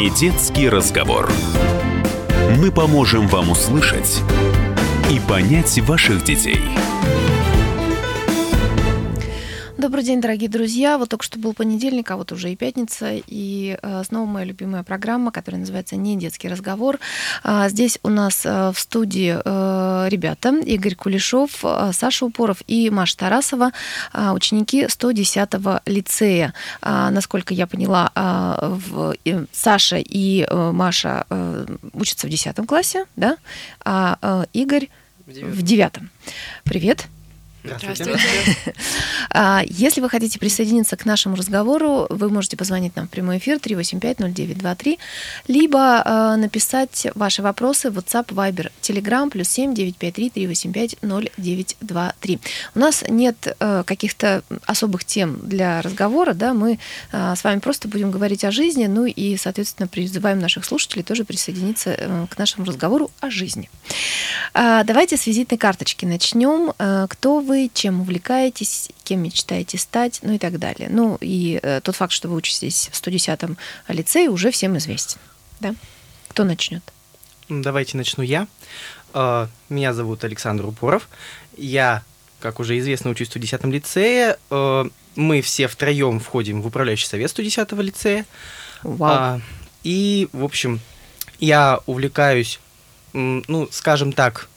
Не детский разговор. Мы поможем вам услышать и понять ваших детей. Добрый день, дорогие друзья. Вот только что был понедельник, а вот уже и пятница. И э, снова моя любимая программа, которая называется «Не детский разговор». А, здесь у нас э, в студии э, ребята Игорь Кулешов, Саша Упоров и Маша Тарасова, ученики 110-го лицея. А, насколько я поняла, в, Саша и Маша учатся в 10 классе, да? а Игорь в девятом. Привет. Здравствуйте. А, Если вы хотите присоединиться к нашему разговору, вы можете позвонить нам в прямой эфир 3850923, либо э, написать ваши вопросы в WhatsApp, Viber, Telegram, плюс 7 953 385 0923. У нас нет э, каких-то особых тем для разговора, да, мы с вами просто будем говорить о жизни, ну и, соответственно, призываем наших слушателей тоже присоединиться э, к нашему разговору о жизни. А, Давайте с визитной карточки начнем. Кто вы, чем увлекаетесь, кем мечтаете стать, ну и так далее. Ну и э, тот факт, что вы учитесь в 110-м лицее, уже всем известен. Да? Кто начнет? Давайте начну я. Э, Меня зовут Александр Упоров. Я, как уже известно, учусь в 110-м лицее. Э, Мы все втроем входим в управляющий совет 110-го лицея. Вау. А, И, в общем, я увлекаюсь, ну, скажем так,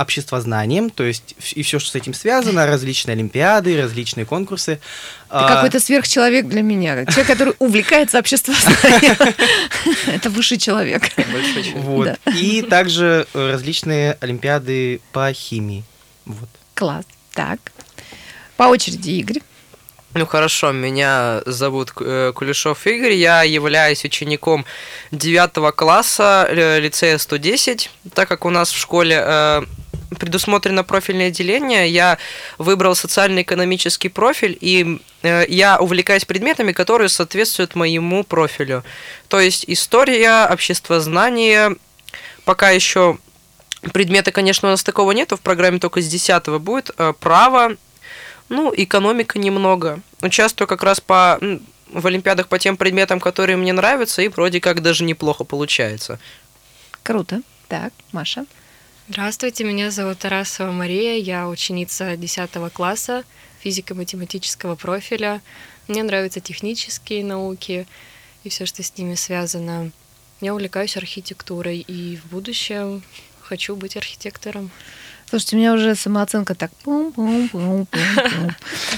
обществознанием, то есть и все, что с этим связано, различные олимпиады, различные конкурсы. Ты А, какой-то сверхчеловек для меня. Человек, который увлекается обществознанием. Это высший человек. И также э, различные олимпиады по химии. Класс. Так. По очереди, Игорь. Ну хорошо, меня зовут э, Кулешов Игорь, я являюсь учеником 9 класса э, лицея 110, так как у нас в школе предусмотрено профильное отделение, я выбрал социально-экономический профиль, и э, я увлекаюсь предметами, которые соответствуют моему профилю. То есть история, обществознание, пока еще предмета, конечно, у нас такого нету, в программе только с 10 будет, э, право, ну, экономика немного. Участвую как раз по в олимпиадах по тем предметам, которые мне нравятся, и вроде как даже неплохо получается. Круто. Так, Маша. Здравствуйте, меня зовут Тарасова Мария, я ученица 10 класса физико-математического профиля. Мне нравятся технические науки и все, что с ними связано. Я увлекаюсь архитектурой и в будущем хочу быть архитектором. Слушайте, у меня уже самооценка так пум-пум-пум-пум-пум.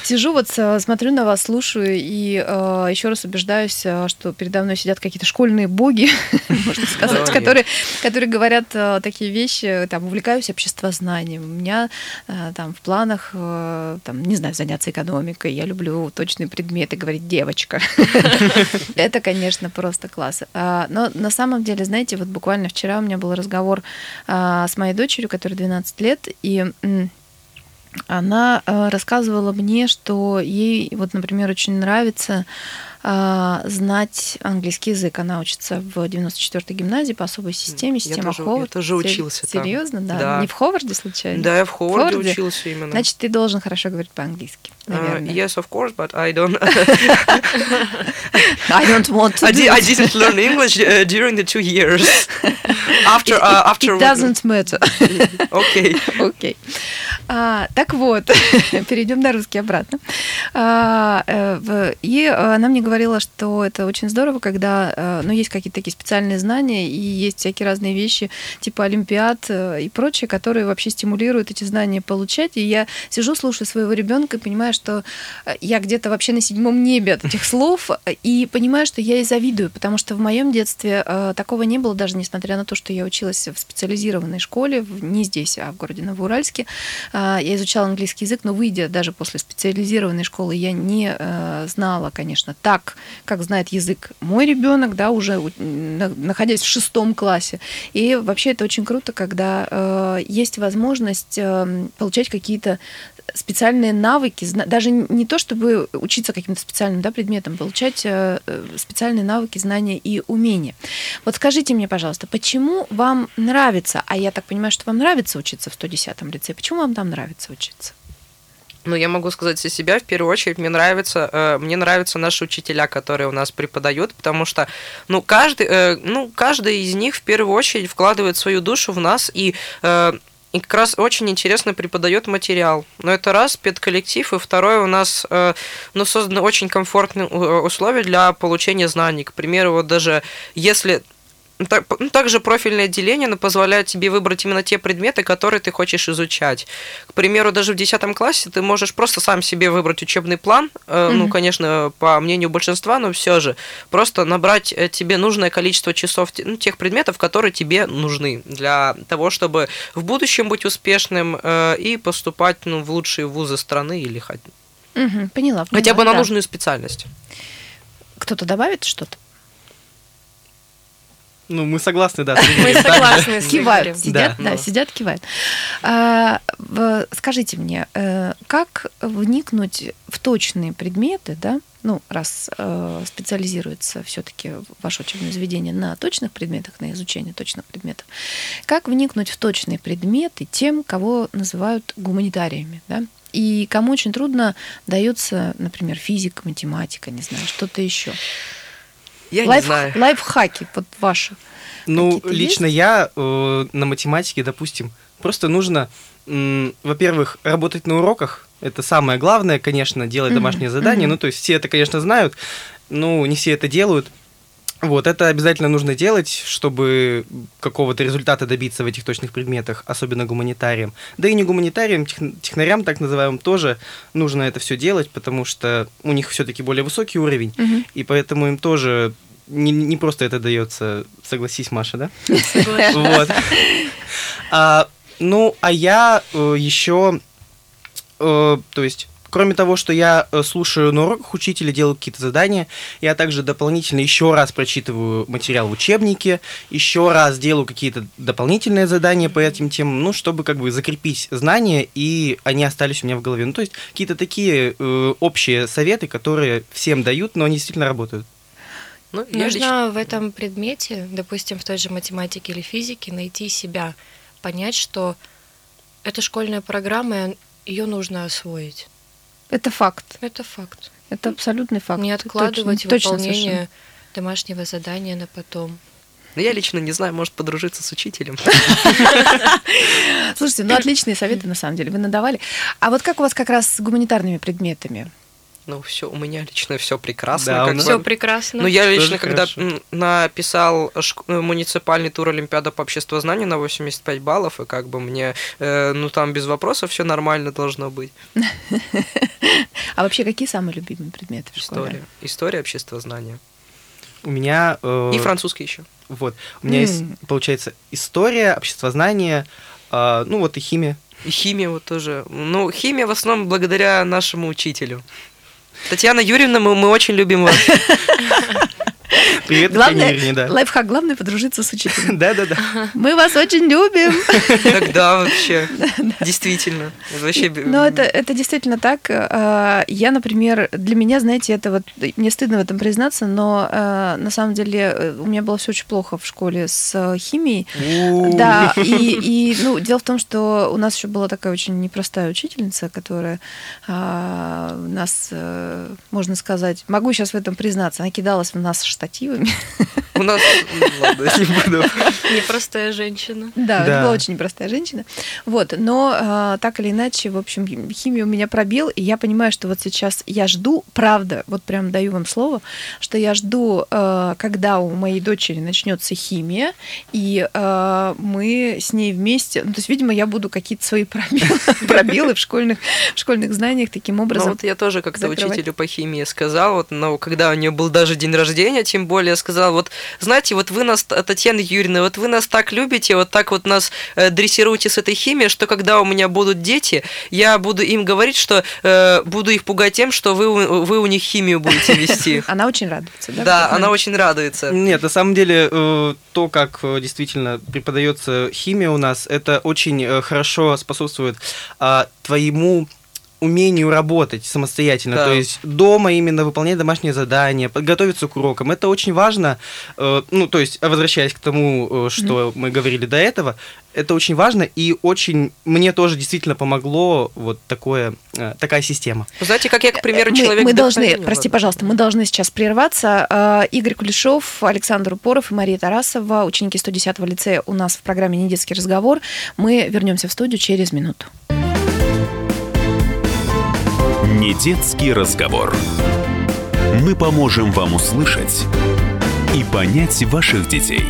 Сижу вот, э, смотрю на вас, слушаю и э, еще раз убеждаюсь, э, что передо мной сидят какие-то школьные боги, можно сказать, которые, которые говорят э, такие вещи, там, увлекаюсь обществознанием. У меня э, там в планах, э, там, не знаю, заняться экономикой, я люблю точные предметы, говорит девочка. Это, конечно, просто класс. А, Но на самом деле, знаете, вот буквально вчера у меня был разговор а, с моей дочерью, которой 12 лет, и м, она э, рассказывала мне, что ей, вот, например, очень нравится знать английский язык. Она учится в 94-й гимназии по особой системе, Я система тоже- я Ховард. тоже Се- учился там. Серьезно, да? Да. Не в Ховарде случайно? Да, я в Ховарде Ховарде? учился именно. Значит, ты должен хорошо говорить по-английски, Uh, наверное. yes, of course, but I don't. I don't want to I, do di- I didn't learn English uh, during the two years. After, uh, after. it doesn't matter. Okay. Окей. А, так вот, перейдем на русский обратно. А, э, и она мне говорила, что это очень здорово, когда э, ну, есть какие-то такие специальные знания, и есть всякие разные вещи, типа Олимпиад э, и прочее, которые вообще стимулируют эти знания получать. И я сижу, слушаю своего ребенка и понимаю, что э, я где-то вообще на седьмом небе от этих слов, и понимаю, что я ей завидую, потому что в моем детстве такого не было, даже несмотря на то, что я училась в специализированной школе, не здесь, а в городе Новоуральске. Я изучала английский язык, но выйдя даже после специализированной школы, я не знала, конечно, так, как знает язык мой ребенок, да, уже находясь в шестом классе. И вообще это очень круто, когда э, есть возможность э, получать какие-то специальные навыки, даже не то, чтобы учиться каким-то специальным да, предметом, получать э, э, специальные навыки, знания и умения. Вот скажите мне, пожалуйста, почему вам нравится, а я так понимаю, что вам нравится учиться в 110-м лице, почему вам там нравится учиться? Ну, я могу сказать за себя, в первую очередь, мне нравится, э, мне нравятся наши учителя, которые у нас преподают, потому что, ну, каждый, э, ну, каждый из них в первую очередь вкладывает свою душу в нас и э, и как раз очень интересно преподает материал. Но это раз, педколлектив, и второе, у нас э, ну, созданы очень комфортные э, условия для получения знаний. К примеру, вот даже если также профильное отделение оно позволяет тебе выбрать именно те предметы, которые ты хочешь изучать. К примеру, даже в 10 классе ты можешь просто сам себе выбрать учебный план, mm-hmm. ну, конечно, по мнению большинства, но все же, просто набрать э, тебе нужное количество часов ну, тех предметов, которые тебе нужны для того, чтобы в будущем быть успешным э, и поступать ну, в лучшие вузы страны или хоть... Угу, поняла, поняла. Хотя бы на да. нужную специальность. Кто-то добавит что-то? Ну, мы согласны, да. Мы согласны Кивают, сидят, да, сидят, кивают. А, скажите мне, э, как вникнуть в точные предметы, да, ну, раз э, специализируется все-таки ваше учебное заведение на точных предметах, на изучение точных предметов, как вникнуть в точные предметы тем, кого называют гуманитариями, да? И кому очень трудно дается, например, физика, математика, не знаю, что-то еще. Я Лайф, не знаю. Лайфхаки вот ваши. Ну, лично есть? я э, на математике, допустим, просто нужно, э, во-первых, работать на уроках. Это самое главное, конечно, делать домашние mm-hmm. задания. Mm-hmm. Ну, то есть все это, конечно, знают, но не все это делают. Вот, это обязательно нужно делать, чтобы какого-то результата добиться в этих точных предметах, особенно гуманитариям. Да и не гуманитариям, технарям, так называемым, тоже нужно это все делать, потому что у них все-таки более высокий уровень, угу. и поэтому им тоже не, не просто это дается, согласись, Маша, да? Вот. А, ну, а я э, еще, э, то есть Кроме того, что я э, слушаю на уроках учителя, делаю какие-то задания, я также дополнительно еще раз прочитываю материал в учебнике, еще раз делаю какие-то дополнительные задания по этим темам, ну, чтобы как бы закрепить знания, и они остались у меня в голове. Ну, то есть какие-то такие э, общие советы, которые всем дают, но они действительно работают. Ну, Нужно лично... в этом предмете, допустим, в той же математике или физике, найти себя, понять, что это школьная программа, ее нужно освоить. Это факт. Это факт. Это абсолютный факт. Не откладывать точно, выполнение точно домашнего задания на потом. Ну, я лично не знаю, может подружиться с учителем. Слушайте, ну отличные советы на самом деле вы надавали. А вот как у вас как раз с гуманитарными предметами? Ну, все, у меня лично все прекрасно. Да, все прекрасно. Ну, я лично, когда хорошо. написал э, муниципальный тур Олимпиада по обществознанию на 85 баллов, и как бы мне, э, ну, там без вопросов все нормально должно быть. А вообще, какие самые любимые предметы в школе? История. История обществознания. У меня... Э, и французский еще. Вот. У меня mm. есть, получается, история, обществознание, э, ну вот и химия. И химия вот тоже. Ну, химия в основном благодаря нашему учителю. Татьяна Юрьевна, мы, мы очень любим вас. Привет, главное, Ирне, да. Лайфхак, главное подружиться с учителем. Да-да-да. Мы вас очень любим. Тогда вообще, действительно. Вообще... Но это, это действительно так. А, я, например, для меня, знаете, это вот, мне стыдно в этом признаться, но а, на самом деле э, у меня было все очень плохо в школе с химией. Да, и, и ну, дело в том, что у нас еще была такая очень непростая учительница, которая а, нас, э, можно сказать, могу сейчас в этом признаться, она кидалась в нас штативами. У нас, ладно, не буду. Непростая женщина. Да, это была очень непростая женщина. Вот, но а, так или иначе, в общем, химию у меня пробил, и я понимаю, что вот сейчас я жду, правда, вот прям даю вам слово, что я жду, а, когда у моей дочери начнется химия, и а, мы с ней вместе, ну, то есть, видимо, я буду какие-то свои пробелы, пробелы в школьных, в школьных знаниях таким ну, образом. Ну, вот я тоже как-то учителю по химии сказал, вот, но когда у нее был даже день рождения, тем более сказал, вот, знаете, вот вы нас, Татьяна Юрьевна, вот вы нас так любите, вот так вот нас э, дрессируете с этой химией, что когда у меня будут дети, я буду им говорить, что э, буду их пугать тем, что вы, вы у них химию будете вести. Она очень радуется, да? Да, она очень радуется. Нет, на самом деле, э, то, как э, действительно преподается химия у нас, это очень э, хорошо способствует а, твоему умению работать самостоятельно, Да. то есть дома именно выполнять домашние задания, подготовиться к урокам. Это очень важно, э, ну, то есть, возвращаясь к тому, э, что мы говорили до этого, это очень важно и очень мне тоже действительно помогло вот такое, э, такая система. Знаете, как я, к примеру, мы, человек... мы должны, вдохновения, прости, пожалуйста, мы должны сейчас прерваться. Э, Игорь Кулешов, Александр Упоров и Мария Тарасова, ученики 110-го лицея у нас в программе «Недетский разговор». Мы вернемся в студию через минуту. Недетский разговор. Мы поможем вам услышать и понять ваших детей.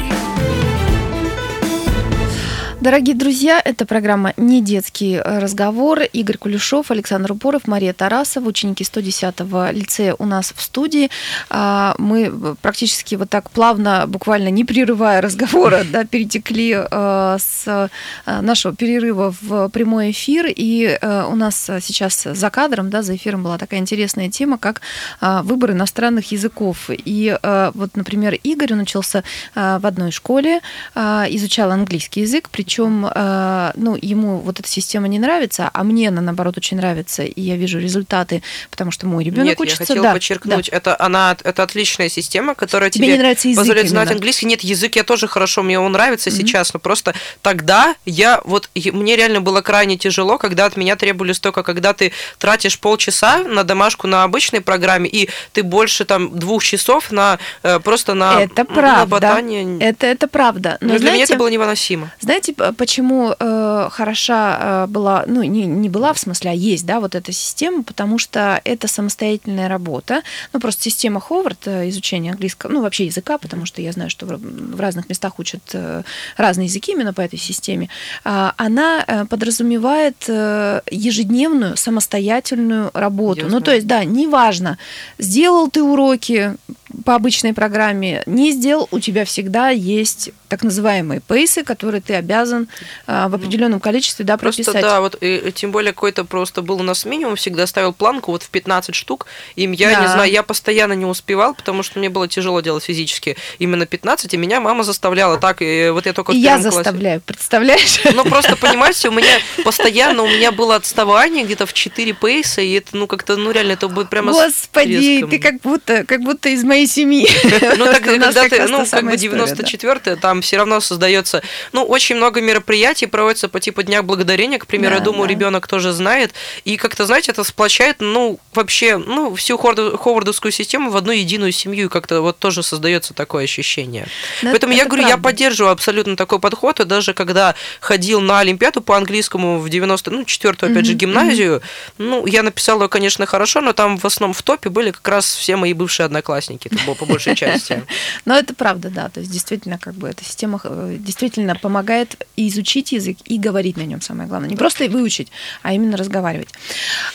Дорогие друзья, это программа «Не детский разговор». Игорь Кулешов, Александр Упоров, Мария Тарасова, ученики 110-го лицея у нас в студии. А, Мы практически вот так плавно, буквально не прерывая разговора, да, перетекли э, с э, нашего перерыва в прямой эфир. И э, у нас сейчас за кадром, да, за эфиром была такая интересная тема, как выбор иностранных языков. И э, вот, например, Игорь, он учился э, в одной школе, изучал английский язык, причем, ну, ему вот эта система не нравится, а мне она, наоборот, очень нравится, и я вижу результаты, потому что мой ребенок Нет, учится. я хотела да, подчеркнуть, это она, это отличная система, которая Тебе тебе, не нравится язык позволяет знать именно. английский. Нет, язык я тоже хорошо, мне он нравится Мгм. сейчас, но просто тогда я вот мне реально было крайне тяжело, когда от меня требовали столько, когда ты тратишь полчаса на домашку на обычной программе и ты больше там двух часов на э, просто на Это правда. на ботание. Это, это правда. Но Ну, для меня это было невыносимо. Знаете, почему э, хороша э, была, ну, не, не была в смысле, а есть, да, вот эта система, потому что это самостоятельная работа. Ну, просто система Ховард, э, изучение английского, ну, вообще языка, потому что я знаю, что в, в разных местах учат э, разные языки именно по этой системе, а, она э, подразумевает э, ежедневную самостоятельную работу. Я ну, то есть, да, неважно, сделал ты уроки по обычной программе, не сделал, у тебя всегда есть так называемые пейсы, которые ты обязан а, в определенном количестве да, Просто прописать. да, вот и, и тем более какой-то просто был у нас минимум, всегда ставил планку вот в 15 штук, и я не Да. знаю, я постоянно не успевал, потому что мне было тяжело делать физически именно 15, и меня мама заставляла так, и вот я только в И я первом классе. заставляю, представляешь? Ну, просто, понимаете, у меня постоянно, у меня было отставание где-то в 4 пейса, и это, ну, как-то, ну, реально, это будет прямо Господи, ты как будто, как будто из моей семьи. Ну, так, когда ты, ну, как бы история, да. 94-е, там все равно создается, ну, очень много мероприятий проводится по типу Дня Благодарения, к примеру, я думаю, ребенок тоже знает, и как-то, знаете, это сплочает, ну, вообще, ну, всю Ховардовскую систему в одну единую семью, и как-то вот тоже создается такое ощущение. Поэтому это я говорю, я поддерживаю абсолютно такой подход, и даже когда ходил на Олимпиаду по английскому в 90 ну, четвертую, опять же, гимназию, ну, я написала конечно, хорошо, но там в основном в топе были как раз все мои бывшие одноклассники, было по большей части. Но это правда, да. То есть действительно, как бы эта система э, действительно помогает и изучить язык, и говорить на нем самое главное. Не просто выучить, а именно разговаривать.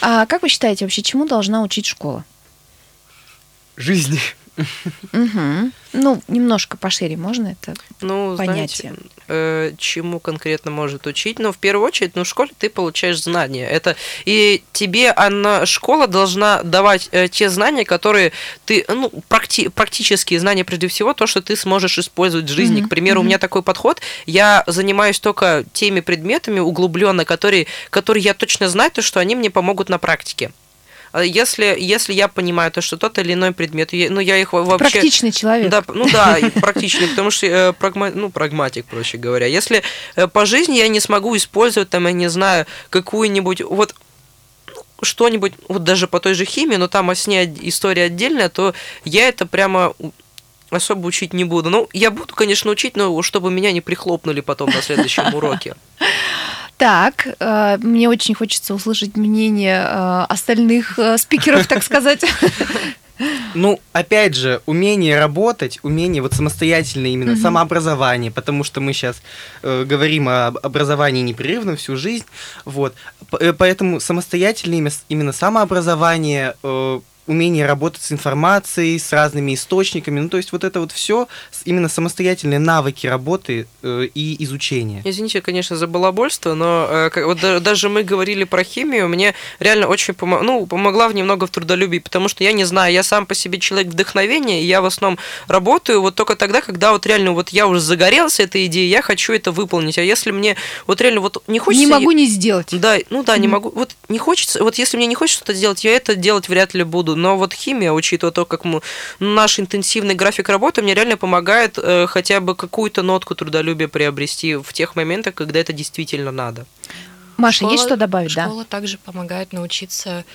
А как вы считаете, вообще, чему должна учить школа? Жизни. Мгм. Ну, немножко пошире можно это? Ну, Понятие. знаете, э, чему конкретно может учить? Ну, в первую очередь, ну, в школе ты получаешь знания. Это и тебе она, школа должна давать э, те знания, которые ты, ну, практи- практические знания прежде всего, то, что ты сможешь использовать в жизни. Мгм, К примеру, у мгм. меня такой подход. Я занимаюсь только теми предметами углубленно, которые, которые я точно знаю, то, что они мне помогут на практике. А Если, если я понимаю то, что тот или иной предмет, я- ну, я их во- вообще... Практичный человек. Да, ну да, практичный, потому что э, прагма- ну, прагматик, проще говоря. Если э, по жизни я не смогу использовать, там, я не знаю, какую-нибудь, вот что-нибудь, вот даже по той же химии, но там с ней од- история отдельная, то я это прямо особо учить не буду. Ну, я буду, конечно, учить, но чтобы меня не прихлопнули потом на следующем уроке. Так, э, мне очень хочется услышать мнение э, остальных э, спикеров, так сказать. Ну, опять же, умение работать, умение вот самостоятельно именно Мгм. самообразование, потому что мы сейчас говорим об образовании непрерывно всю жизнь, вот, П- э, поэтому самостоятельное имя- именно самообразование, э, умение работать с информацией, с разными источниками. Ну, то есть вот это вот все именно самостоятельные навыки работы э, и изучения. Извините, конечно, за балабольство, но э, как, вот да- даже мы говорили про химию, мне реально очень помо- ну, помогла в немного в трудолюбии, потому что я не знаю, я сам по себе человек вдохновения, и я в основном работаю вот только тогда, когда вот реально вот я уже загорелся этой идеей, я хочу это выполнить. А если мне вот реально вот не хочется... Не могу не сделать. Да, ну да, не могу. Вот не хочется, вот если мне не хочется что-то делать, я это делать вряд ли буду. Но вот химия, учитывая то, как мы, наш интенсивный график работы, мне реально помогает э, хотя бы какую-то нотку трудолюбия приобрести в тех моментах, когда это действительно надо. Маша, Школа- есть что добавить, да? Школа также помогает научиться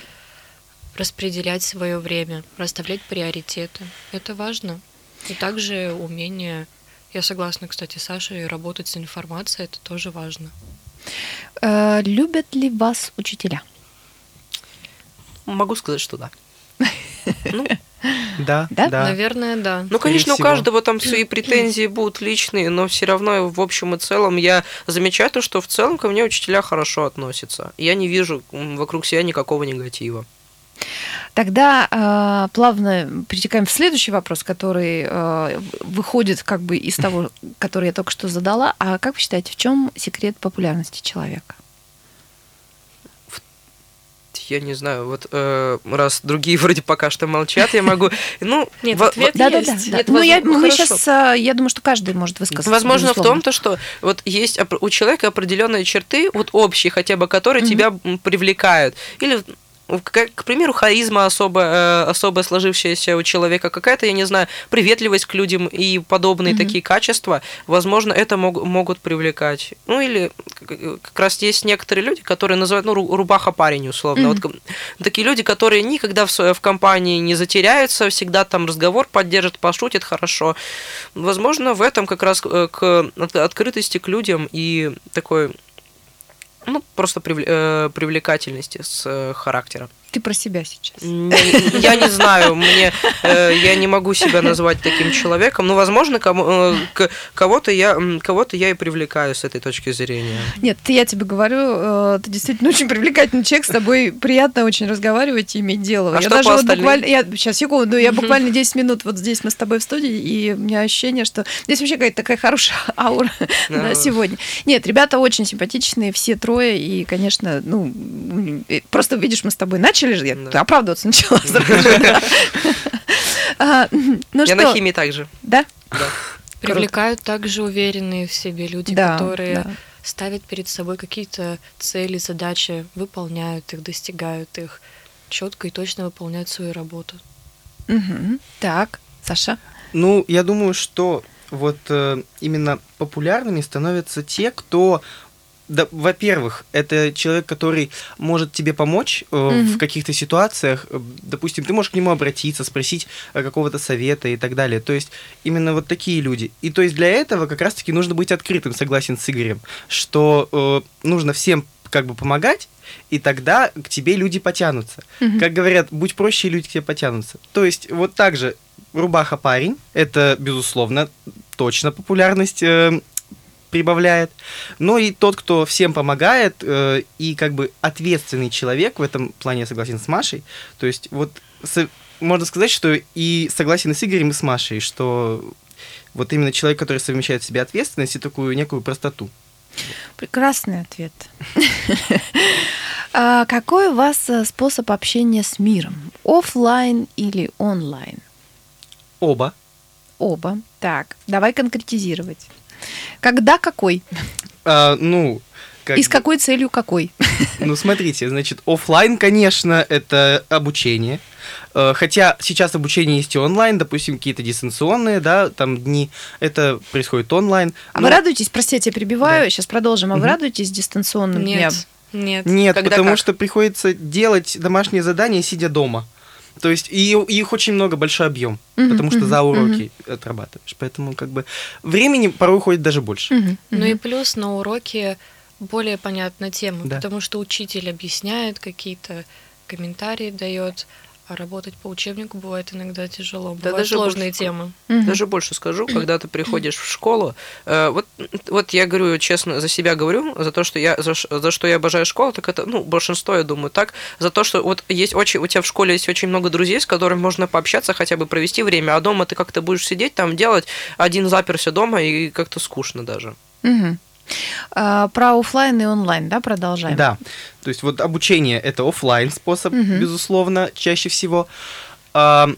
распределять свое время, расставлять приоритеты. Это важно. И также умение, я согласна, кстати, с Сашей, работать с информацией, это тоже важно. Э, любят ли вас учителя? Могу сказать, что да. Ну, Да, Да? Наверное, да. Ну, конечно, у всего. каждого там свои претензии будут личные, но все равно в общем и целом я замечаю то, что в целом ко мне учителя хорошо относятся. Я не вижу вокруг себя никакого негатива. Тогда э, плавно перетекаем в следующий вопрос, который э, выходит как бы из того, который я только что задала. А как вы считаете, в чем секрет популярности человека? Я не знаю, вот э, раз другие вроде пока что молчат, я могу... Ну, Нет, во- ответ Да, да, есть. да. Нет, Ну, я, возможно, мы хорошо. сейчас, я думаю, что каждый может высказаться. Возможно, в безусловно. том, то, что вот есть у человека определенные черты, вот общие хотя бы, которые Мгм. тебя привлекают. Или, ну, к, примеру, харизма особо, э, особо сложившаяся у человека, какая-то, я не знаю, приветливость к людям и подобные Мгм. такие качества, возможно, это мог- могут привлекать. Ну, или как раз есть некоторые люди, которые называют, ну, ру- рубаха парень, условно. Мгм. Вот такие люди, которые никогда в, в компании не затеряются, всегда там разговор поддержат, пошутят хорошо. Возможно, в этом как раз э, к от- открытости к людям и такой, ну, просто привле- э, привлекательности с э, характера. Ты про себя сейчас. Я не знаю, мне э, я не могу себя назвать таким человеком, но, возможно, кому- э, к- кого-то я кого-то я и привлекаю с этой точки зрения. Нет, я тебе говорю, э, ты действительно очень привлекательный человек, с тобой приятно очень разговаривать и иметь дело. А я что даже по вот буквально, я, сейчас, секунду, я буквально 10 минут вот здесь мы с тобой в студии, и у меня ощущение, что здесь вообще какая-то такая хорошая аура да, Да. сегодня. Нет, ребята очень симпатичные, все трое, и, конечно, ну, просто видишь, мы с тобой начали же, я Да. оправдываться начала сразу же, да. А, Ну Я на химии также. да? Да. Привлекают также уверенные в себе люди, которые ставят перед собой какие-то цели, задачи, выполняют их, достигают их, четко и точно выполняют свою работу. Так, Саша? Ну, я думаю, что вот э, именно популярными становятся те, кто, да, во-первых, это человек, который может тебе помочь э, Мгм. в каких-то ситуациях. Э, Допустим, ты можешь к нему обратиться, спросить э, какого-то совета и так далее. То есть именно вот такие люди. И то есть для этого как раз-таки нужно быть открытым, согласен с Игорем, что э, нужно всем как бы помогать, и тогда к тебе люди потянутся. Мгм. Как говорят, будь проще, и люди к тебе потянутся. То есть вот так же рубаха парень, это, безусловно, точно популярность э, прибавляет. Но и тот, кто всем помогает, э, и как бы ответственный человек, в этом плане я согласен с Машей. То есть вот со- можно сказать, что и согласен и с Игорем, и с Машей, что вот именно человек, который совмещает в себе ответственность и такую некую простоту. Прекрасный ответ. А Какой у вас э, способ общения с миром? Оффлайн или онлайн? Оба. Оба. Так, давай конкретизировать. Когда какой? А, ну, как И с какой целью какой? Ну, смотрите, значит, оффлайн, конечно, это обучение. Э, Хотя сейчас обучение есть и онлайн, допустим, какие-то дистанционные, да, там дни, это происходит онлайн. А Но вы радуетесь, прости, я тебя перебиваю, Да. сейчас продолжим. А вы Мгм. радуетесь дистанционным дням? Нет, нет. Нет, Когда потому как? что приходится делать домашние задания, сидя дома. То есть и, и их очень много, большой объем, Мгм, потому что мгм, за уроки отрабатываешь. Поэтому как бы времени порой уходит даже больше. Мгм, Ну и плюс на уроке более понятна тема, Да. потому что учитель объясняет какие-то комментарии дает, А работать по учебнику бывает иногда тяжело. Да Бывают даже сложные больше- темы. Мгм. Даже больше скажу, когда ты приходишь в школу, э, вот, вот я говорю честно, за себя говорю, за то, что я за, за что я обожаю школу, так это, ну, большинство, я думаю, так, за то, что вот есть очень, у тебя в школе есть очень много друзей, с которыми можно пообщаться, хотя бы провести время, а дома ты как-то будешь сидеть там делать, один заперся дома и как-то скучно даже. Мгм. А, Про оффлайн и онлайн, да, продолжаем? Да. То есть вот обучение это оффлайн способ, Мгм. безусловно, чаще всего. А,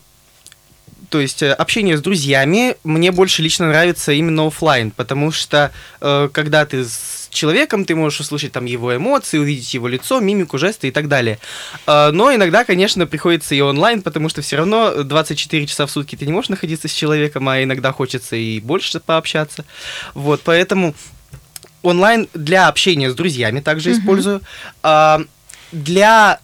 то есть э, общение с друзьями мне больше лично нравится именно оффлайн, потому что э, когда ты с человеком, ты можешь услышать там его эмоции, увидеть его лицо, мимику, жесты и так далее. А, но иногда, конечно, приходится и онлайн, потому что все равно 24 часа в сутки ты не можешь находиться с человеком, а иногда хочется и больше пообщаться. Вот, поэтому онлайн для общения с друзьями также Мгм. использую. А, для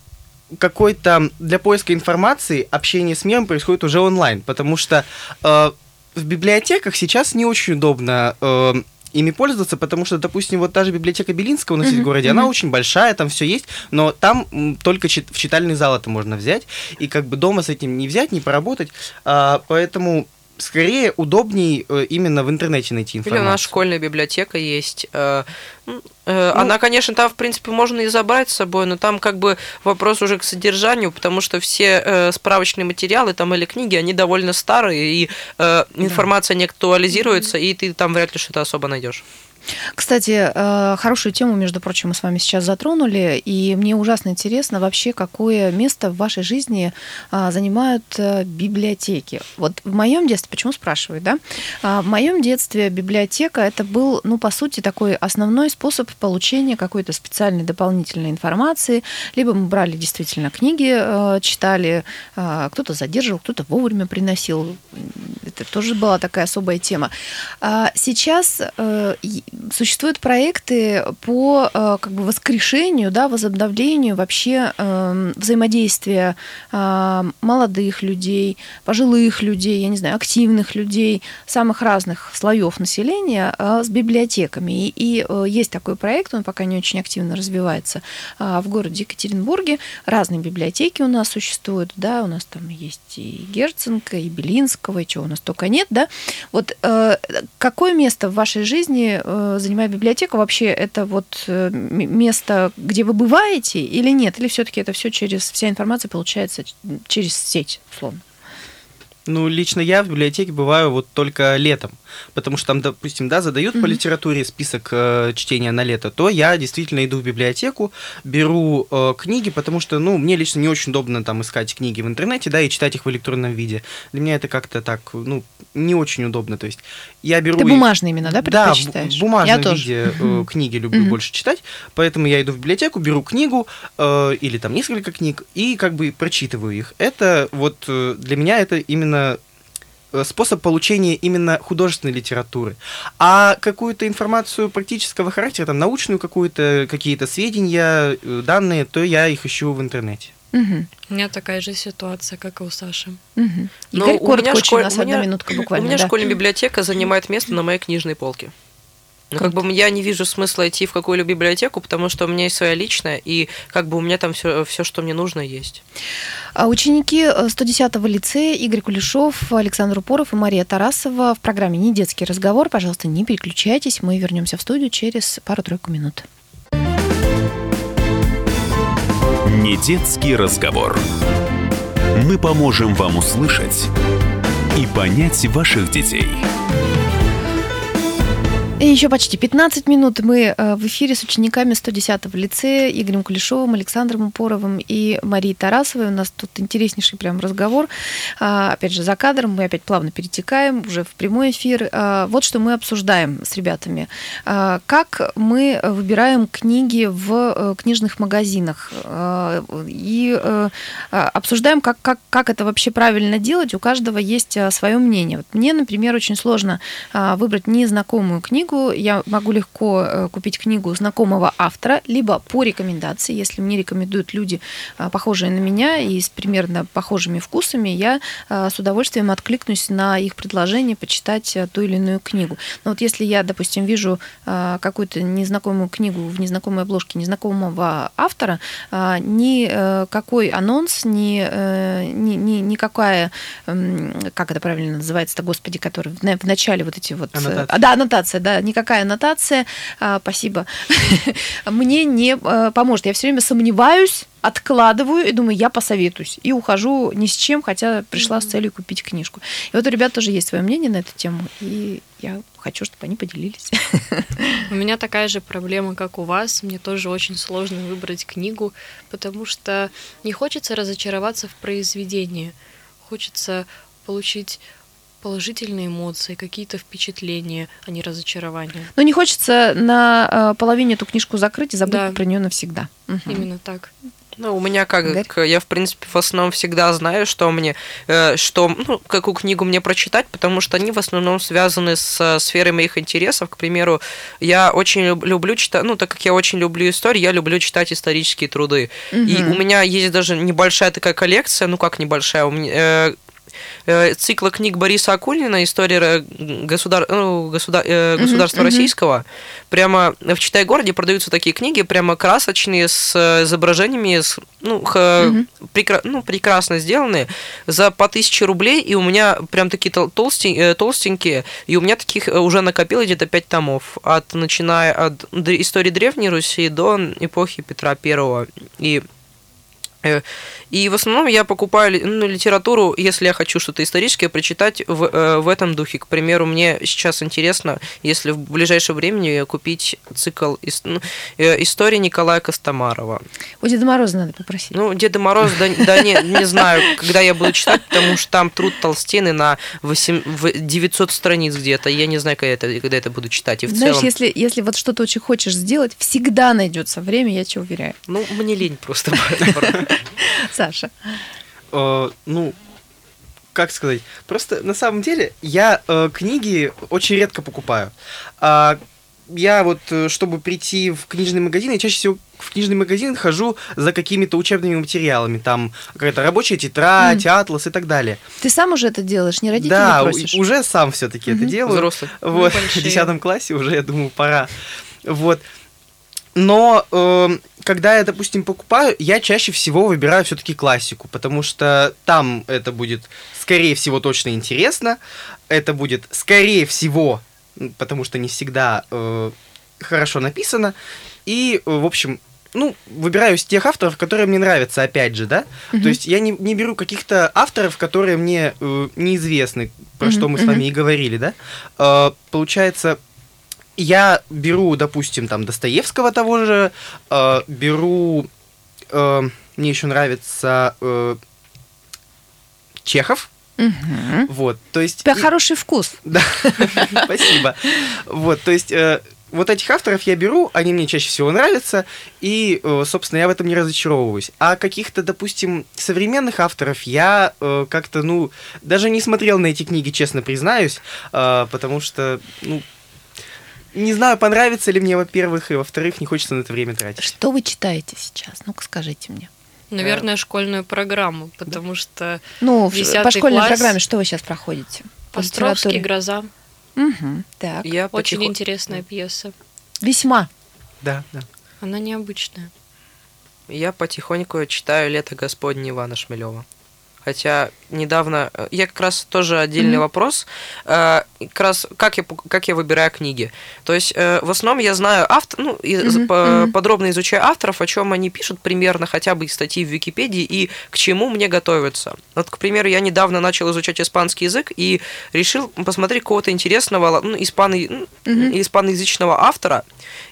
какой-то для поиска информации общение с миром происходит уже онлайн, потому что э, в библиотеках сейчас не очень удобно э, ими пользоваться, потому что, допустим, вот та же библиотека Белинского у нас есть в городе, мгм. она очень большая, там все есть, но там только чит- в читальный зал это можно взять, и как бы дома с этим не взять, не поработать, а, поэтому скорее удобней э, именно в интернете найти Или информацию. у нас школьная библиотека есть. э, м, Ну, э, Она, конечно, там, в принципе, можно и забрать с собой, но там как бы вопрос уже к содержанию, потому что все э, справочные материалы там или книги, они довольно старые, и э, информация не актуализируется, и ты там вряд ли что-то особо найдешь. Кстати, э, хорошую тему, между прочим, мы с вами сейчас затронули, и мне ужасно интересно вообще, какое место в вашей жизни а, занимают э, библиотеки. Вот в моем детстве, почему спрашиваю, да? А, В моем детстве библиотека это был, ну, по сути, такой основной способ получения какой-то специальной дополнительной информации. Либо мы брали действительно книги, э, читали, кто-то задерживал, кто-то вовремя приносил. Это тоже была такая особая тема. А Сейчас э, существуют проекты по э, как бы воскрешению, да, возобновлению вообще эм, взаимодействия а, молодых людей, пожилых людей, я не знаю, активных людей, самых разных слоев населения а, с библиотеками. И, э, есть такой проект, он пока не очень активно развивается в городе Екатеринбурге. Разные библиотеки у нас существуют, да, у нас там есть и Герценко, и Белинского, и чего у нас только нет, да. Вот э, какое место в вашей жизни э, занимает библиотека? Вообще это вот э, место, где вы бываете или нет? Или все-таки это все через вся информация получается через сеть, условно? Ну, лично я в библиотеке бываю вот только летом, потому что там, допустим, да, задают по Мгм. литературе список э, чтения на лето, то я действительно иду в библиотеку, беру э, книги, потому что, ну, мне лично не очень удобно там искать книги в интернете, да, и читать их в электронном виде. Для меня это как-то так, ну, не очень удобно, то есть я беру... Ты бумажные именно, да, Да, в предпочитаешь? бумажном Я тоже. виде э, Мгм. книги люблю Мгм. больше читать, поэтому я иду в библиотеку, беру книгу э, или там несколько книг и как бы прочитываю их. Это вот э, для меня это именно э, способ получения именно художественной литературы. А какую-то информацию практического характера, там научную какую-то, какие-то сведения, э, данные, то я их ищу в интернете. Мгм. У меня такая же ситуация, как и у Саши. Ну, Игорь, у коротко меня очень, школь- у нас у одна меня- минутка буквально. У меня да. школьная библиотека занимает место на моей книжной полке. Ну, как бы я не вижу смысла идти в какую-либо библиотеку, потому что у меня есть своя личная, и как бы у меня там все, все что мне нужно, есть. А Ученики э, 110-го лицея Игорь Кулешов, Александр Упоров и Мария Тарасова в программе «Не детский разговор». Пожалуйста, не переключайтесь. Мы вернемся в студию через пару-тройку минут. Не детский разговор. Мы поможем вам услышать и понять ваших детей. И еще почти 15 минут мы э, в эфире с учениками 110-го лицея Игорем Кулешовым, Александром Упоровым и Марией Тарасовой. У нас тут интереснейший прям разговор. А, Опять же, за кадром мы опять плавно перетекаем уже в прямой эфир. А, Вот что мы обсуждаем с ребятами. А, Как мы выбираем книги в э, книжных магазинах. И э, обсуждаем, как, как, как это вообще правильно делать. У каждого есть свое мнение. Вот мне, например, очень сложно выбрать незнакомую книгу, книгу, я могу легко э, купить книгу знакомого автора, либо по рекомендации, если мне рекомендуют люди, э, похожие на меня и с примерно похожими вкусами, я э, с удовольствием откликнусь на их предложение почитать ту или иную книгу. Но вот если я, допустим, вижу какую-то незнакомую книгу в незнакомой обложке незнакомого автора, ни какой анонс, ни, ни, ни, никакая, как это правильно называется-то, господи, который в начале вот эти вот... Аннотация. Да, аннотация, да, никакая аннотация, спасибо, мне не поможет. Я все время сомневаюсь, откладываю и думаю, я посоветуюсь. И ухожу ни с чем, хотя пришла с целью купить книжку. И вот у ребят тоже есть свое мнение на эту тему, и я хочу, чтобы они поделились. У меня такая же проблема, как у вас. Мне тоже очень сложно выбрать книгу, потому что не хочется разочароваться в произведении. Хочется получить положительные эмоции, какие-то впечатления, а не разочарования. Но не хочется на э, половине эту книжку закрыть и забыть да. про нее навсегда. Угу. Именно так. Ну, у меня как, Гарри? я, в принципе, в основном всегда знаю, что мне, э, что, ну, какую книгу мне прочитать, потому что они в основном связаны с сферой моих интересов. К примеру, я очень люблю читать, ну, так как я очень люблю историю, я люблю читать исторические труды. Угу. И у меня есть даже небольшая такая коллекция, ну, как небольшая, у меня, э, Э, цикла книг Бориса Акунина «История государ... ну, государ... э, государства uh-huh, российского». Прямо в Читай-городе продаются такие книги, прямо красочные, с изображениями, с, ну, х... uh-huh. прекра... ну, прекрасно сделанные, за по тысяче рублей, и у меня прям такие толстень... Э, толстенькие, и у меня таких уже накопилось где-то пять томов, от, начиная от истории Древней Руси до эпохи Петра Первого. И Э, и в основном я покупаю ну, литературу, если я хочу что-то историческое прочитать в, э, в этом духе. К примеру, мне сейчас интересно, если в ближайшее время купить цикл ну, э, истории Николая Костомарова. У Деда Мороза надо попросить. Ну, Деда Мороз, да, да не, не знаю, когда я буду читать, потому что там труд толстены на 8, 900 страниц где-то. Я не знаю, когда это, когда это буду читать. И в Знаешь, целом... если, если вот что-то очень хочешь сделать, всегда найдется время, я тебе уверяю. Ну, мне лень просто. Саша. Э, ну, как сказать? Просто на самом деле я э, книги очень редко покупаю. А я вот, э, чтобы прийти в книжный магазин, я чаще всего в книжный магазин хожу за какими-то учебными материалами. Там какая-то рабочая тетрадь, mm. атлас и так далее. Ты сам уже это делаешь, не родители да, просишь? Да, уже сам все-таки mm-hmm. это делаю. Взрослый. Вот, в десятом классе уже, я думаю, пора. Вот. Но э, когда я, допустим, покупаю, я чаще всего выбираю все-таки классику, потому что там это будет, скорее всего, точно интересно. Это будет, скорее всего, потому что не всегда э, хорошо написано. И, в общем, ну, выбираю из тех авторов, которые мне нравятся, опять же, да. Mm-hmm. То есть я не, не беру каких-то авторов, которые мне э, неизвестны, про mm-hmm. что мы с вами mm-hmm. и говорили, да. Э, получается, я беру, допустим, там Достоевского того же, э, беру, э, мне еще нравится э, Чехов. Угу. Вот, то есть... Тебя и... хороший вкус. Да, спасибо. Вот, то есть э, вот этих авторов я беру, они мне чаще всего нравятся, и, э, собственно, я в этом не разочаровываюсь. А каких-то, допустим, современных авторов я э, как-то, ну, даже не смотрел на эти книги, честно признаюсь, э, потому что, ну, не знаю, понравится ли мне, во-первых, и во-вторых, не хочется на это время тратить. Что вы читаете сейчас? Ну-ка, скажите мне. Наверное, школьную программу, потому что Ну, по школьной класс... программе что вы сейчас проходите? Островский «Гроза». Угу, так. Я Очень потихо... интересная пьеса. Весьма. Да, да. Она необычная. Я потихоньку читаю «Лето Господне» Ивана Шмелева. Хотя недавно... Э, я как раз тоже отдельный mm-hmm. вопрос. Как раз как я, как я выбираю книги. То есть э, в основном я знаю автор, ну, mm-hmm. по, mm-hmm. подробно изучаю авторов, о чем они пишут примерно, хотя бы из статьи в Википедии и к чему мне готовиться. Вот, к примеру, я недавно начал изучать испанский язык и решил посмотреть какого-то интересного ну, испано, mm-hmm. испаноязычного автора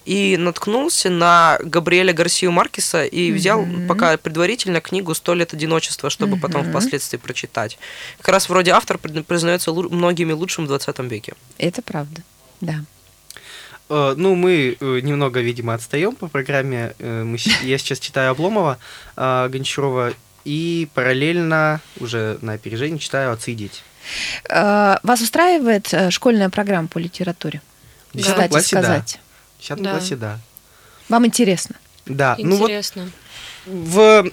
и наткнулся на Габриэля Гарсию Маркеса и взял mm-hmm. пока предварительно книгу «Сто лет одиночества», чтобы mm-hmm. потом впоследствии прочитать. Как раз вроде автор признается многими лучшим в 20 веке. Это правда, да. Uh, ну, мы uh, немного, видимо, отстаем по программе. Uh, мы, я сейчас читаю Обломова Гончарова и параллельно уже на опережение читаю «Отцы и дети». Вас устраивает э, школьная программа по литературе? В 10 кстати классе, да. сказать. В 10 Да. классе, да. Вам интересно? Да, ну вот Интересно. В,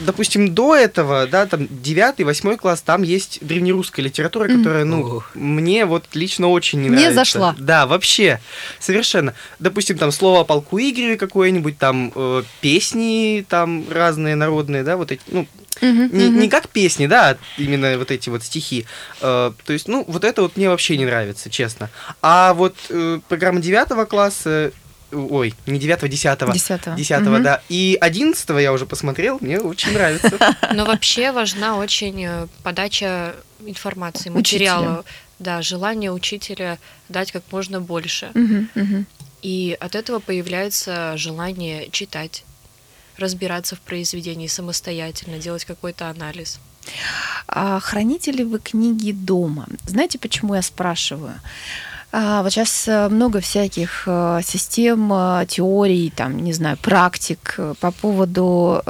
допустим, до этого, да, там 9 восьмой класс, там есть древнерусская литература, которая, ну, Ох. мне вот лично очень не Не нравится. зашла. Да, вообще, совершенно. Допустим, там слово о полку Игореве какое-нибудь, там э, песни там разные народные, да, вот эти, ну, не, не как песни, да, а именно вот эти вот стихи. Э, то есть, ну, вот это вот мне вообще не нравится, честно. А вот э, программа 9 класса, ой, не 9 10 Десятого. 10 Мгм. да. И 11 я уже посмотрел, мне очень нравится. Но вообще важна очень э, подача информации, материала. Да, желание учителя дать как можно больше. И от этого появляется желание читать, разбираться в произведении самостоятельно, делать какой-то анализ. А храните ли вы книги дома? Знаете, почему я спрашиваю? А, вот сейчас э, много всяких э, систем, э, теорий, там, не знаю, практик по поводу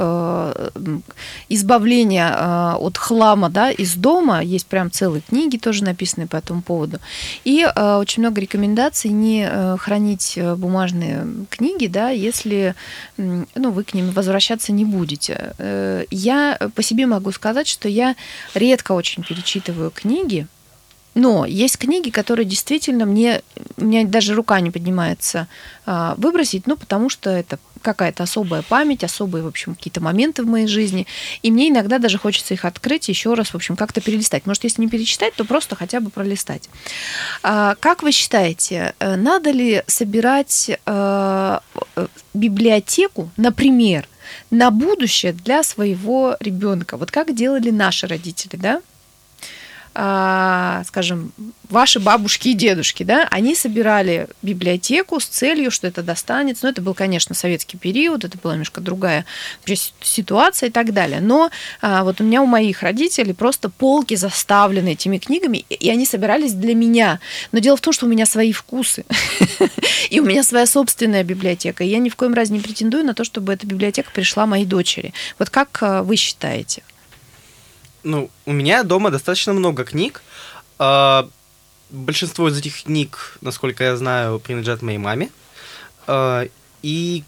избавления от хлама да, из дома. Есть прям целые книги тоже написанные по этому поводу. И очень много рекомендаций не хранить бумажные книги, да, если ну, вы к ним возвращаться не будете. Я по себе могу сказать, что я редко очень перечитываю книги, но есть книги, которые действительно мне, у меня даже рука не поднимается а, выбросить, ну, потому что это какая-то особая память, особые, в общем, какие-то моменты в моей жизни. И мне иногда даже хочется их открыть еще раз, в общем, как-то перелистать. Может, если не перечитать, то просто хотя бы пролистать. А, как вы считаете, э, надо ли собирать э, библиотеку, например, на будущее для своего ребенка? Вот как делали наши родители, да? А, скажем, ваши бабушки и дедушки, да, они собирали библиотеку с целью, что это достанется. Ну, это был, конечно, советский период, это была немножко другая ситуация и так далее. Но а, вот у меня у моих родителей просто полки заставлены этими книгами, и- и они собирались для меня. Но дело в том, что у меня свои вкусы, и у меня своя собственная библиотека. И я ни в коем разе не претендую на то, чтобы эта библиотека пришла моей дочери. Вот как а, вы считаете? Ну, у меня дома достаточно много книг. А, Большинство из этих книг, насколько я знаю, принадлежат моей маме. А, И,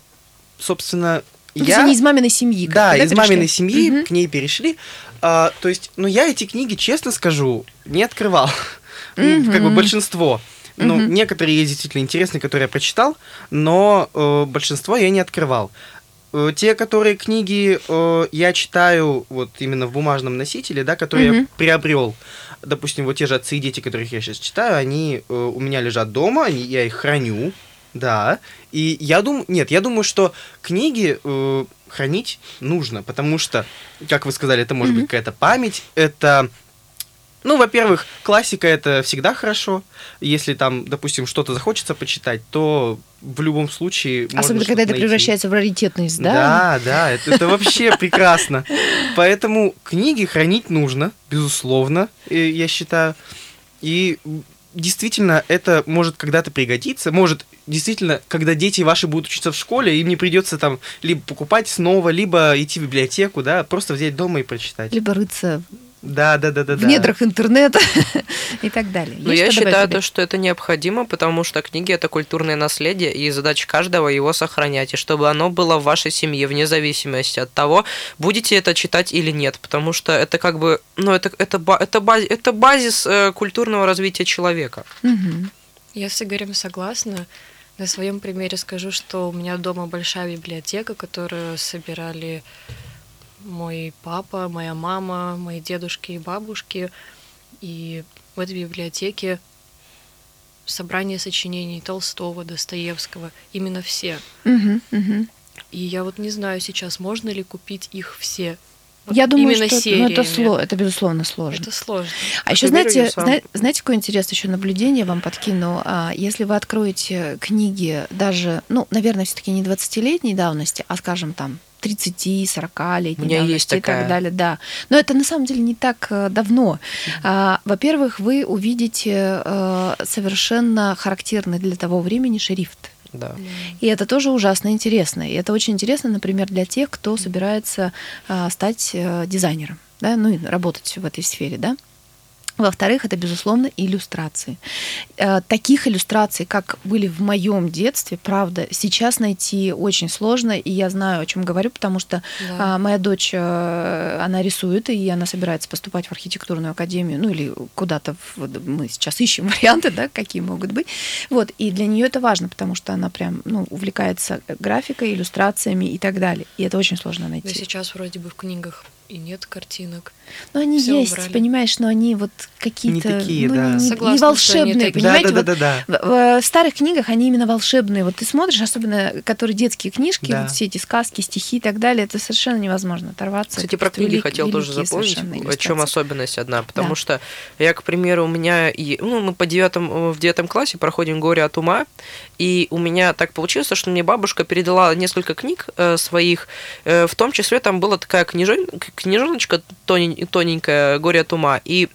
собственно, Ну, то есть я... они из маминой семьи. Да, из перешли? маминой семьи Мгм. к ней перешли. А, то есть, ну, я эти книги, честно скажу, не открывал. Ну, Как бы большинство. Ну, Мгм. некоторые действительно интересные, которые я прочитал, но э, большинство я не открывал. Э, Те, которые книги э, я читаю вот именно в бумажном носителе, да, которые я Мгм. приобрел, допустим, вот те же отцы и дети, которых я сейчас читаю, они э, у меня лежат дома, они, я их храню, да. И я думаю, нет, я думаю, что книги э, хранить нужно, потому что, как вы сказали, это может Мгм. быть какая-то память, это ну, во-первых, классика это всегда хорошо. Если там, допустим, что-то захочется почитать, то в любом случае. Особенно, когда это найти. превращается в раритетность, да? Да, да, это, это вообще прекрасно. Поэтому книги хранить нужно, безусловно, э, я считаю. И действительно, это может когда-то пригодиться. Может, действительно, когда дети ваши будут учиться в школе, им не придется там либо покупать снова, либо идти в библиотеку, да, просто взять дома и прочитать. Либо рыться Да, да, да, да. в да. недрах интернета и так далее. Но Есть я считаю, то, что это необходимо, потому что книги это культурное наследие, и задача каждого его сохранять, и чтобы оно было в вашей семье, вне зависимости от того, будете это читать или нет, потому что это как бы, ну, это, это, это, базис, это базис культурного развития человека. Я с Игорем согласна. На своем примере скажу, что у меня дома большая библиотека, которую собирали мой папа, моя мама, мои дедушки и бабушки. И в этой библиотеке собрание сочинений Толстого, Достоевского, именно все. Мгм, мгм. И я вот не знаю сейчас, можно ли купить их все. Вот Я думаю, именно что ну, это, сло- это безусловно сложно. Это сложно. А еще знаете, я сам. зна- знаете, какое интересное еще наблюдение вам подкину? А, Если вы откроете книги даже, ну, наверное, все-таки не 20-летней давности, а, скажем, там 30-40-летней У меня давности и так такая. далее, да. Но это на самом деле не так э, давно. А, Во-первых, вы увидите э, совершенно характерный для того времени шрифт. Да. И это тоже ужасно интересно. И это очень интересно, например, для тех, кто собирается а, стать э, дизайнером, да, ну и работать в этой сфере, да. Во-вторых, это, безусловно, иллюстрации. Э, таких иллюстраций, как были в моем детстве, правда, сейчас найти очень сложно, и я знаю, о чем говорю, потому что да. А, моя дочь, э, она рисует, и она собирается поступать в архитектурную академию, ну или куда-то, мы сейчас ищем варианты, да, какие могут быть. Вот, и для нее это важно, потому что она прям, ну, увлекается графикой, иллюстрациями и так далее. И это очень сложно найти. Да сейчас вроде бы в книгах и нет картинок. Ну, они Все есть, убрали. понимаешь, но они вот какие-то... Не такие, ну, да. Не, Согласна, не волшебные, понимаете? Да, да, вот да, да, да. В, в старых книгах они именно волшебные. Вот ты смотришь, особенно которые детские книжки, да. вот все эти сказки, стихи и так далее, это совершенно невозможно оторваться. Кстати, про книги велик, хотел тоже запомнить, о чем особенность одна, потому да. что я, к примеру, у меня, ну, мы по девятом, в девятом классе проходим «Горе от ума», и у меня так получилось, что мне бабушка передала несколько книг э, своих, э, в том числе там была такая книжон, книжоночка тоненькая «Горе от ума». И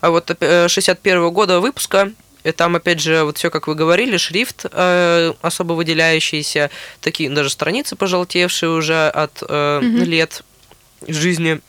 а вот 61 -го года выпуска и там, опять же, вот все, как вы говорили, шрифт э, особо выделяющийся, такие даже страницы пожелтевшие уже от э, mm-hmm. лет жизни.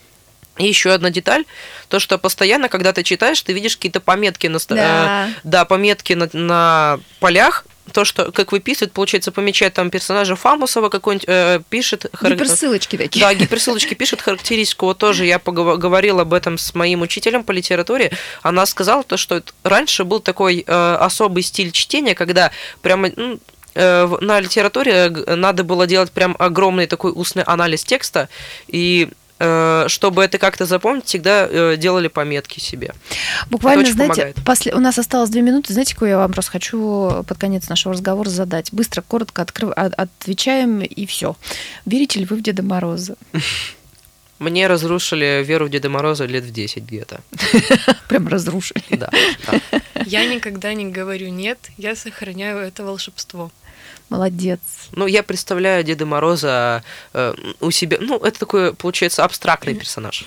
И еще одна деталь, то, что постоянно, когда ты читаешь, ты видишь какие-то пометки на, да. Э, да, пометки на, на полях, то, что как выписывает, получается, помечает там персонажа Фамусова какой-нибудь, э, пишет... Гиперссылочки такие. Да, гиперссылочки пишет характеристику. Вот тоже я поговорила об этом с моим учителем по литературе. Она сказала то, что раньше был такой э, особый стиль чтения, когда прямо... Ну, э, на литературе надо было делать прям огромный такой устный анализ текста, и Э, чтобы это как-то запомнить, всегда э, делали пометки себе. Буквально, знаете, после... у нас осталось две минуты. Знаете, какой я вам просто хочу под конец нашего разговора задать? Быстро, коротко открыв... отвечаем и все. Верите ли вы в Деда Мороза? Мне разрушили веру в Деда Мороза лет в 10 где-то. Прям разрушили. Да. Я никогда не говорю нет, я сохраняю это волшебство. Молодец. Ну, я представляю Деда Мороза э, у себя. Ну, это такой, получается, абстрактный персонаж.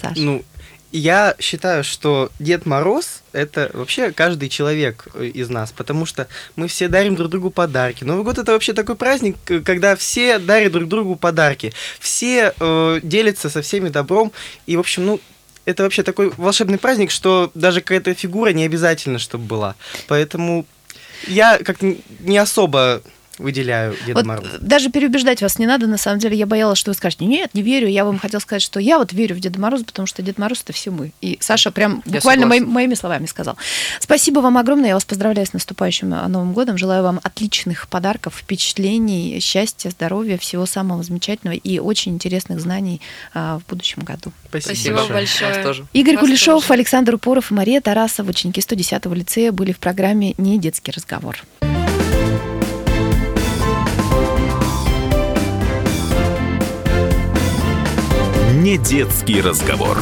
Саша. Ну, я считаю, что Дед Мороз это вообще каждый человек э, из нас, потому что мы все дарим друг другу подарки. Новый год это вообще такой праздник, когда все дарят друг другу подарки, все э, делятся со всеми добром, и, в общем, ну, это вообще такой волшебный праздник, что даже какая-то фигура не обязательно, чтобы была. Поэтому я как-то не особо выделяю Деда вот Мороза. Даже переубеждать вас не надо, на самом деле. Я боялась, что вы скажете, нет, не верю. Я вам хотела сказать, что я вот верю в Деда Мороза, потому что Дед Мороз – это все мы. И Саша прям я буквально мои, моими словами сказал. Спасибо вам огромное. Я вас поздравляю с наступающим э, Новым годом. Желаю вам отличных подарков, впечатлений, счастья, здоровья, всего самого замечательного и очень интересных знаний а, в будущем году. Спасибо, Спасибо большое. большое. Тоже. Игорь вас Кулешов, тоже. Александр Упоров и Мария Тарасова, ученики 110-го лицея, были в программе «Не детский разговор». Не детский разговор.